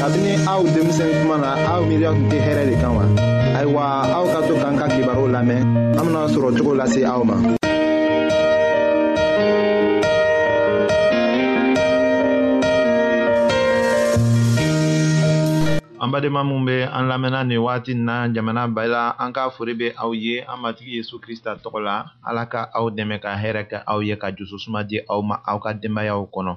kabini aw denmisɛn kuma na aw miiriya tun tɛ hɛrɛ de kan wa ayiwa aw ka to k'an ka kibaruw lamɛn an bena sɔrɔ cogo lase aw ma an badenma minw be an lamɛnna nin wagati na jamana bɛɛ la an ka fori be aw ye an matigi yezu krista tɔgɔ la ala ka aw dɛmɛ ka hɛrɛ kɛ aw ye ka jususuma di aw ma aw ka denbayaw kɔnɔ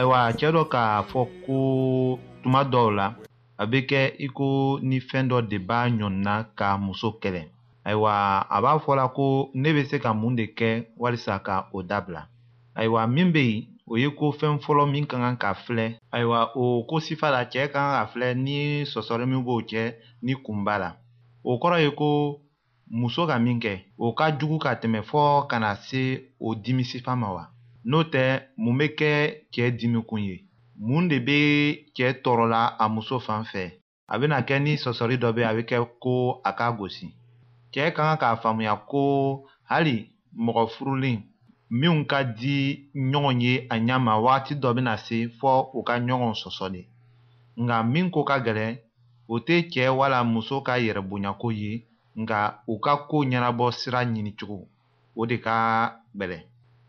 ayiwa cɛ dɔ k'a fɔ ko tuma dɔw la a bɛ kɛ i ko ni fɛn dɔ de b'a ɲɔnina ka muso kɛlɛ ayiwa a b'a fɔla ko ne bɛ se ka mun de kɛ walisa ka o dabila ayiwa min bɛ yen o ye ko fɛn fɔlɔ min ka kan ka filɛ ayiwa o ko sifa la cɛ ka kan ka filɛ ni sɔsɔli min b'o cɛ ni kun b'a la o kɔrɔ ye ko muso ka min kɛ o ka jugu ka tɛmɛ fɔ ka na se o dimi sifa ma wa n'o tɛ mun bɛ kɛ cɛ dimi kun ye mun de bɛ cɛ tɔɔrɔ la a muso fan fɛ a bɛna kɛ ni sɔsɔli dɔ bɛ a bɛ kɛ ko a k'a gosi cɛ ka kan k'a faamuya ko hali mɔgɔ furulen minnu ka di ɲɔgɔn ye a ɲɛ ma wagati dɔ bɛna se fɔ u ka ɲɔgɔn sɔsɔ de nka min ko ka gɛlɛn o tɛ cɛ wala muso ka yɛrɛbonyako ye nka u ka ko ɲɛnabɔ sira ɲinicogo o de ka gɛlɛn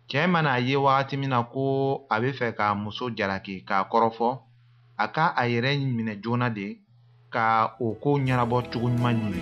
cɛ mana a ye wagati min na ko a bɛ fɛ ka muso jalaki k'a kɔrɔfɔ a ka a yɛrɛ minɛ joona de ka o ko ɲɛnabɔ cogo ɲuman ɲini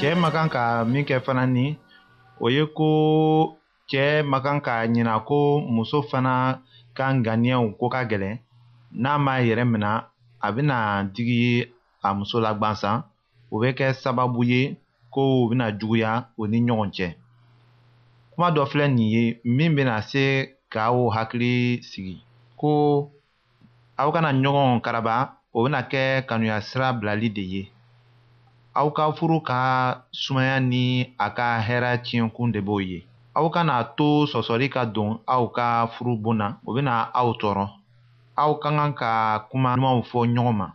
cɛ ma kan ka min kɛ fana ni o ye ko cɛ ma kan ka ɲina ko muso fana ka ŋaniyaw ko ka gɛlɛn n'a m'a yɛrɛ minɛ a bɛna digi a muso la gwansan o bɛ kɛ sababu ye kow bɛna juguya o ni ɲɔgɔn cɛ kuma dɔ filɛ nin ye min bɛna se k'aw hakili sigi ko aw kana ɲɔgɔn karaba o bɛna kɛ kanuya sira bilali de ye aw ka furu ka sumaya ni a ka hɛrɛ tiɲɛkun de b'o ye aw kana to sɔsɔli ka don aw ka furu bon na o bɛna aw tɔɔrɔ aw ka kan ka kuma ɲumanw fɔ ɲɔgɔn ma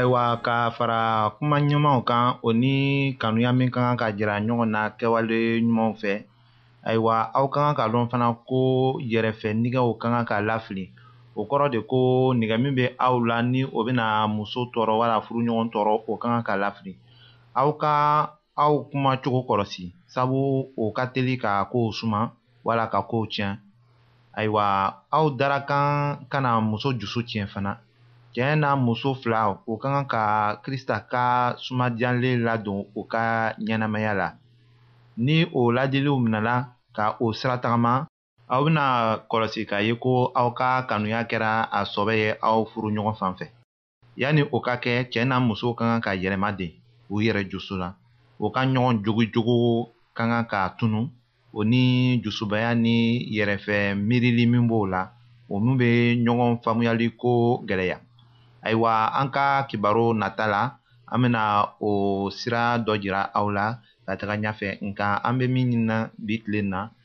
ayiwa ka fara kuma ɲumanw kan o ni kanuya min ka kan ka jira ɲɔgɔn na kɛwale ɲumanw fɛ ayiwa aw ka kan ka dɔn fana ko yɛrɛfɛ nɛgɛw ka kan ka lafili o kɔrɔ de ko nɛgɛ min bɛ aw la ni o bɛna muso tɔɔrɔ wala furuɲɔgɔn tɔɔrɔ o ka kan ka lafili aw ka aw kuma cogo kɔlɔsi sabu o ka teli ka kow suma wala ka kow tiɲɛ ayiwa aw darakan kana muso dusu tiɲɛ fana cɛ n'a muso fila o ka kan ka krista ka sumadiyanlen ladon u ka ɲɛnamaya la ni o ladiliw minɛla ka o sira tagama aw bɛna kɔlɔsi k'a ye ko aw ka kanuya kɛra a sɔbɛ ye aw furu ɲɔgɔn fan fɛ yanni o ka kɛ cɛɛ n'a muso ka kan ka yɛrɛma de u yɛrɛ jusu la o ka ɲɔgɔn jogojogo ka kan k'a tunu o ni jusubaya ni yɛrɛfɛ miirili min b'o la o min bɛ ɲɔgɔn faamuyali ko gɛlɛya ayiwa an ka kibaro nata la an bɛna o sira dɔ jira aw la ka taga ɲɛfɛ nka an bɛ min ɲinina bi tile na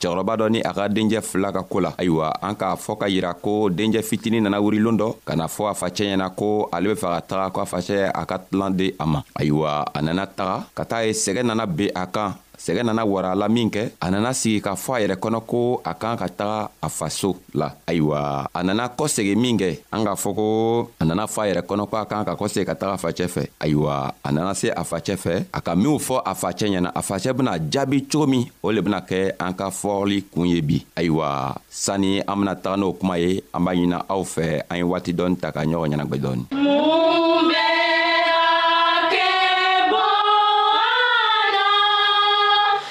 cɛkɔrɔba dɔ ni a ka denjɛ fila ka ko la ayiwa an k'a fɔ ka yira ko denjɛ fitini nana wurilon dɔ ka na fɔ a facɛ ɲɛna ko ale be fɛ ka taga ko a facɛ a ka tilan di a ma ayiwa a nana taga ka taa ye sɛgɛ nana ben a kan sɛgɛ nana wara la min kɛ a nana sigi k'a fɔ a yɛrɛ kɔnɔ ko a kan ka taga a faso la ayiwa a nana kɔsegi min kɛ an k'a fɔ ko a nana fɔ a yɛrɛ kɔnɔ ko a kan ka kɔsegi ka taga a facɛ fɛ ayiwa a nana se a facɛ fɛ a ka minw fɔ a facɛ ɲɛna a facɛ bena jaabi cogo min o le bena kɛ an ka fɔli kun ye bi ayiwa sanni an bena taga n'o kuma ye an b'a ɲina aw fɛ an ye waati dɔɔni ta ka ɲɔgɔn ɲɛnagwɛ dɔɔni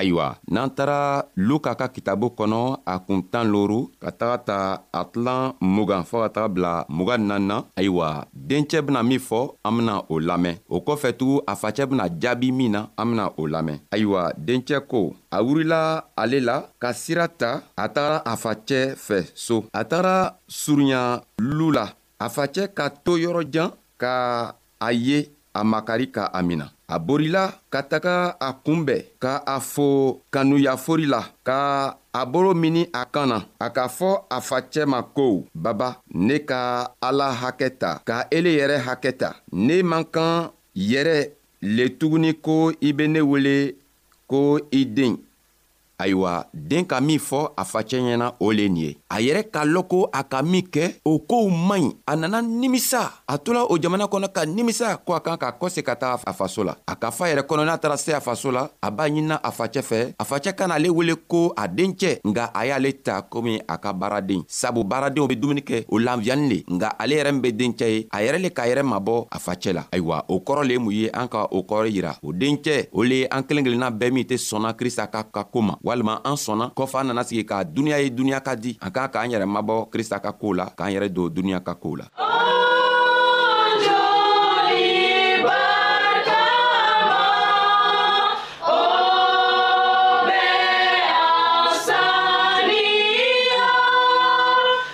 ayiwa n'an taara luka ka kitabu kɔnɔ a kun tan loru ka taga ta a tilan mugan fɔɔ ka taga bila mugan nanna ayiwa dencɛ bena min fɔ an bena o lamɛn o kɔfɛ tugu a facɛ bena jaabi min na an bena o lamɛn ayiwa dencɛ ko a wurila ale la ka sira ta a tagara a facɛ fɛ so a tagara surunya lu la a facɛ ka to yɔrɔ jan ka a ye a makari ka a mina a borila ka taga a kunbɛn ka a fo kanuyafori la ka a bolo mini a kan na a k'a fɔ a facɛ ma ko baba ne ka ala hakɛ ta ka ele yɛrɛ hakɛ ta ne man kan yɛrɛ le tuguni ko i be ne wele ko i den ayiwa den ka min fɔ a facɛ ɲɛna o le nin ye a yɛrɛ k'a lɔn ko a ka min kɛ o kow man ɲi a nana nimisa a tola o jamana kɔnɔ ka nimisa ko a kan ka kɔse ka taa a faso la a ka fa yɛrɛ kɔnɔ n'a taara se a faso la a b'a ɲinina a facɛ fɛ a facɛ kana ale wele ko a dencɛ nka a y'ale ta komi a ka baaraden sabu baaradenw be dumuni kɛ o lanfiyani le nka ale yɛrɛ min be dencɛ ye a yɛrɛ le k'a yɛrɛ mabɔ facɛ la ayiwa o kɔrɔ le ye mun ye an ka o kɔrɔ yira o dencɛ o le ye an kelen kelenna bɛɛ min tɛ sɔnna krista ka ka ko ma walima an sɔnna kɔfɛ an nana sigi ka duniɲa ye duniɲa ka di an k'a k'an yɛrɛ mabɔ krista ka kow la k'an yɛrɛ don duniɲa ka kow la oh!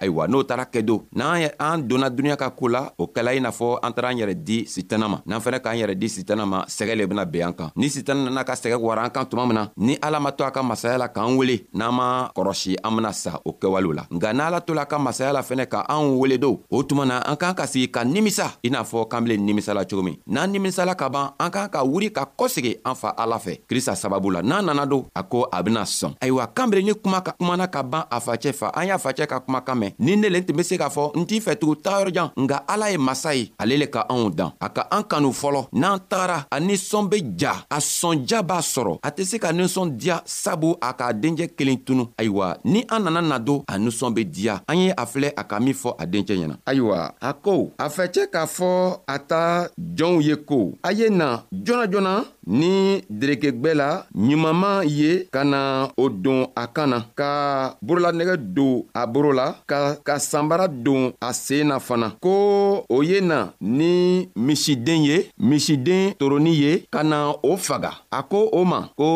ayiwa n'o taara kɛ don n'an an donna duniɲa ka ko la o kɛla i n'a fɔ an taara an yɛrɛ di sitana ma n'an fɛnɛ k'an yɛrɛ di sitana ma sɛgɛ le bena ben an kan ni sitana nana ka sɛgɛ wara an kan tuma min na ni ala ma to a ka masaya la k'an wele n'an ma kɔrɔsi an bena sa o kɛwalew la nka n'ala tola ka masaya la fɛnɛ ka anw wele don o tuma na an k'an ka sigi ka nimisa i n'a fɔ k'an bile nimisa la cogo min n'an niminisala ka ban an k'an ka wuri ka kɔsegi an fa ala fɛ krista sababu la n'an nana don a ko a bena sɔn ayiwa kanbere ni kuma ka kumana ka ban a facɛ fa an y'a facɛ ka kuma kan mɛn ni ne len tun be se k'a fɔ n t'i fɛ tugu tagayɔrɔjan nka ala ye masa ye ale le ka anw dan a ka an kanu fɔlɔ n'an tagara a nisɔn be ja a sɔnja b'a sɔrɔ a tɛ se ka ninsɔn diya sabu a k'a dencɛ kelen tunu ayiwa ni an nana na don a nusɔn be diya an ye a filɛ a ka min fɔ a dencɛ ɲɛna ayiwa a ko a fɛcɛ k'a fɔ a ta jɔnw ye ko a ye na joona joona ni derekegwɛ la ɲumanman ye ka na o don a kan na ka borolanɛgɛ don a boro la ka ka sanbara don a seen na fana ko o ye na ni misiden ye misiden toroni ye ka na o faga a ko o ma ko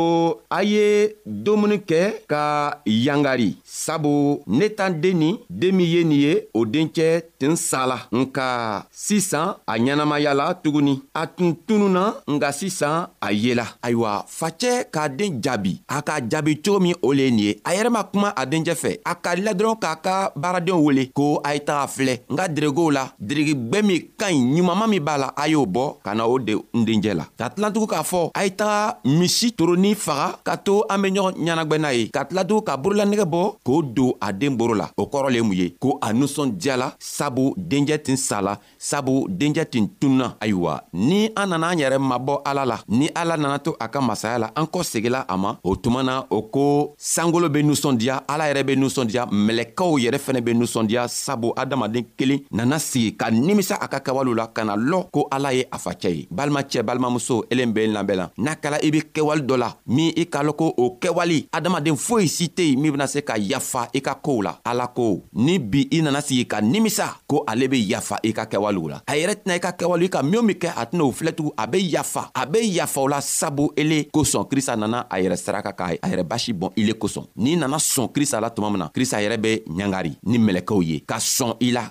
a ye dumuni kɛ ka yangari sabu ne tan den ni den min ye nin ye o dencɛ ten sala nka sisan a ɲɛnamaya la tuguni a tun tununna nka sisan a yela ayiwa facɛ k'a den jaabi a k'a jaabi cogo min o le ye nin ye a yɛrɛ ma kuma a dencɛ fɛ a karila dɔrɔn k'a ka baaradenw wele ko a ye taga filɛ n ka deregow la dirigi gbɛ min ka ɲi ɲumanma min b'a la a y'o bɔ ka na o de n denjɛ la ka tilantugu k'a fɔ a ye taga misi toroni faga ka to an be ɲɔgɔn ɲɛnagwɛ n'a ye ka tilantugu ka borolanɛgɛ bɔ k'o don a den boro la o kɔrɔ le mun ye ko a nusɔndiyala sabu denjɛ tin sala sabu denjɛ tin tununa ayiwa ni an nana an yɛrɛ mabɔ ala la ni ala nana to a ka masaya la an kɔ segila a ma o tuma na o ko sankolo bɛ nusɔndiya ala yɛrɛ bɛ nusɔndiya mɛlɛkaw yɛrɛ fɛnɛ bɛ nusɔndiya sabu adamaden kelen nana sigi ka nimisa a ka kɛwalew la ka na lɔ ko ala ye a facɛ ye balimacɛ balimamuso elen bɛɛ labɛn la n'a kɛla i be kɛwale dɔ la min i k'a lɔn ko o kɛwale adamaden foyi si tɛ yen min bena se ka yafa i ka koow la ala ko ni bi i nana sigi ka nimisa ko ale be yafa i ka kɛwalew la a yɛrɛ tɛna i ka kɛwale i ka min be kɛ a tɛna o filɛtugu a be yafa a be yafaw la sabu ele kosɔn krista nana a yɛrɛ saraka k'a a yɛrɛ basi bɔn ile kosɔn n'i nana sɔn krista la tuma min na krista yɛrɛ be ɲangari ni mɛlɛkɛw ye ka sɔn i la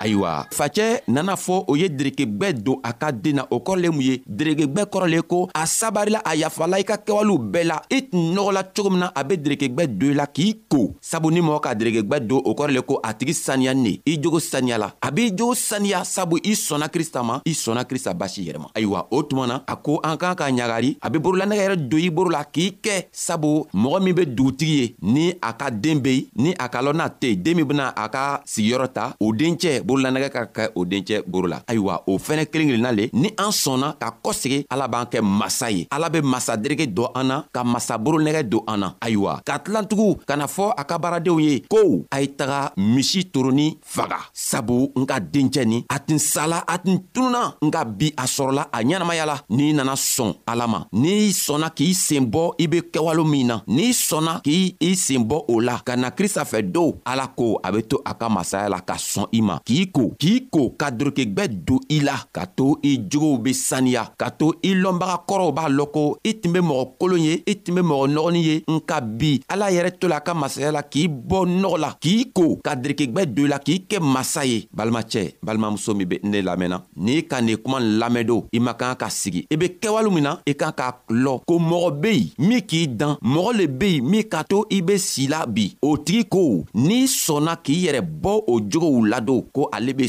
ayiwa facɛ nana fɔ o ye derekebɛ don a ka den na o kɔrɔ le mun ye derekebɛ kɔrɔ le ko a sabarila a yafala i ka kɛwalew bɛɛ la i tun nɔgɔla cogo min na a be derekebɛ don i la k'i ko sabu ni mɔgɔ ka derekebɛ don o kɔrɔ le ko a tigi saniya ne i jogo saniya la a b'i jogo saniya sabu i sɔnna krista ma i sɔnna krista basi yɛrɛma ayiwa o tuma na a ko an k'an ka ɲagari a be borolanɛgɛ yɛrɛ don i boro la k'i kɛ sabu mɔgɔ min be dugutigi ye ni a ka den be yen ni a ka lɔ n'a tɛ den min bena a ka sigiyɔrɔ ta o dencɛ borolanɛgɛ ka kɛ o dencɛ boro la ayiwa o fɛnɛ kelen kelenna le ni an sɔnna ka kɔsegi ala b'an kɛ masa ye ala be masa dereke dɔ an na ka masa boronɛgɛ don an na ayiwa ka tilantugu ka na fɔ a ka baaradenw ye ko a ye taga misi toroni faga sabu n ka dencɛ ni a tun sala a tun tununa nka bi a sɔrɔla a ɲɛnamaya la n'i nana sɔn ala ma n'i sɔnna k'i sen bɔ i be kɛwalo min na n'i sɔnna k'i i sen bɔ o la ka na krista fɛ dow ala ko a be to a ka masaya la ka sɔn i ma k'i ko k'i ko ka dorokegwɛ don i la ka to i jogow be saniya ka to i lɔnbaga kɔrɔw b'a lɔn ko i tun be mɔgɔ kolon ye i tun be mɔgɔ nɔgɔnin ye nka bi ala yɛrɛ to la a ka masaya la k'i bɔ nɔgɔ la k'i ko ka dirikegwɛ don la k'i kɛ masa ye balimacɛ balimamuso min be ne lamɛnna n'i ka nin kuma lamɛn don i man kan ka sigi i be kɛwale min na i kan k'a lɔ ko mɔgɔ be yen min k'i dan mɔgɔ le be yen min ka to i be si la bi o tigi ko n'i sɔnna k'i yɛrɛ bɔ o jogow ladon ko ale be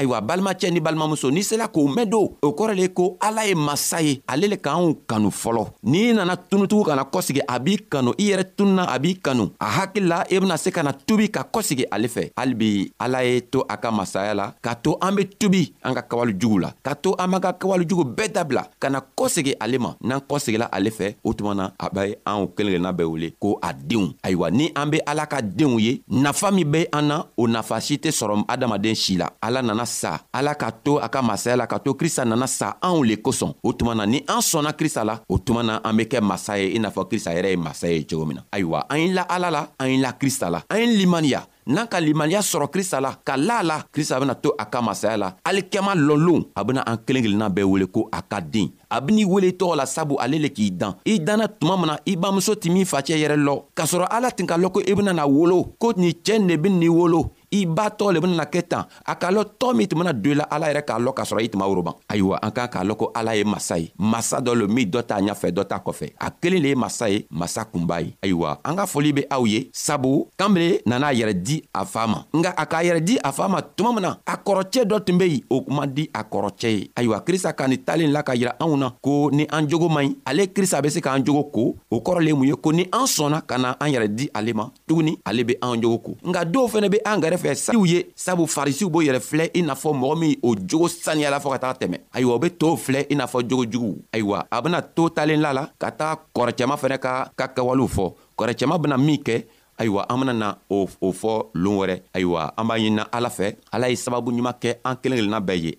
ayiwa balimacɛ ni balimamuso n'i sela k'o mɛn don o kɔrɔ le ko ala ye masa ye ale le k'anw kanu fɔlɔ n'i nana tunutugu kana kɔsegi a b'i kanu i yɛrɛ tununa a b'i kanu a hakili la i e bena se ka na tubi ka kɔsegi ale fɛ hali bi ala ye to a ka masaya la k'a to an be tubi an ka kawale jugu la ka to an b'an ka kawale jugu bɛɛ dabila ka na kɔsegi ale ma n'an kɔsegila ale fɛ o tuma na a bɛ anw kelen kelenna bɛɛ wele ko a denw ayiwa ni an be ala ka denw ye nafa min be an na o nafa si tɛ sɔrɔ adamaden si la ala nana sa ala ka to a ka masaya la ka to krista nana sa anw le kosɔn o tuma na ni an sɔnna krista la o tuma na an be kɛ masa ye i n'a fɔ krista yɛrɛ ye masa ye cogo min na ayiwa an ye la ala la an ye la krista la an ye limaniya n'an ka limaniya sɔrɔ krista la ka la a la krista bena to a ka masaya la alikɛma lɔlon a bena an kelen kelenna bɛɛ wele ko a ka den a ben'i wele tɔgɔ la sabu ale le k'i dan i danna tuma min na i bamuso tɛ min facɛ yɛrɛ lɔ k'a sɔrɔ ala tin ka lɔn ko i benana wolo ko nin cɛɛ nin de benini wolo i b'a tɔgɔ le benana kɛ tan a k'a lɔn tɔɔ min tun bena don i la ala yɛrɛ k'a lɔn k'a sɔrɔ i tuma woroban ayiwa an k'an k'a lɔn ko ala ye masa ye masa dɔ lo min dɔ t'a ɲafɛ dɔ t'a kɔfɛ a kelen le ye masa ye masa kunba ye ayiwa an ka foli be aw ye sabu kan be nana a yɛrɛ di a faa ma nka a k'a yɛrɛ di a faa ma tuma min na a kɔrɔcɛ dɔ tun be yen o kuma di a kɔrɔcɛ ye ayiwa krista ka ni talen la ka yira anw na ko ni an jogo man ɲi ale krista be se k'an jogo ko o kɔrɔ le mun ye ko ni an sɔnna ka na an yɛrɛ di ale ma tuguni ale be an jogo ko nka dɔw fɛnɛ be an gɛrɛ fɛ sariw ye sabu farisiw b'o yɛrɛ filɛ i n'a fɔ mɔgɔ min o jogo saniyala fɔɔ ka taga tɛmɛ ayiwa o be tow filɛ i n'a fɔ jogo juguw ayiwa a bena to talen la la ka taga kɔrɔcɛma fɛnɛ ka ka kɛwalew fɔ kɔrɔcɛma bena min kɛ ayiwa an bena na o fɔ loon wɛrɛ ayiwa an b'a ɲinina ala fɛ ala ye sababu ɲuman kɛ an kelen kelenna bɛɛ ye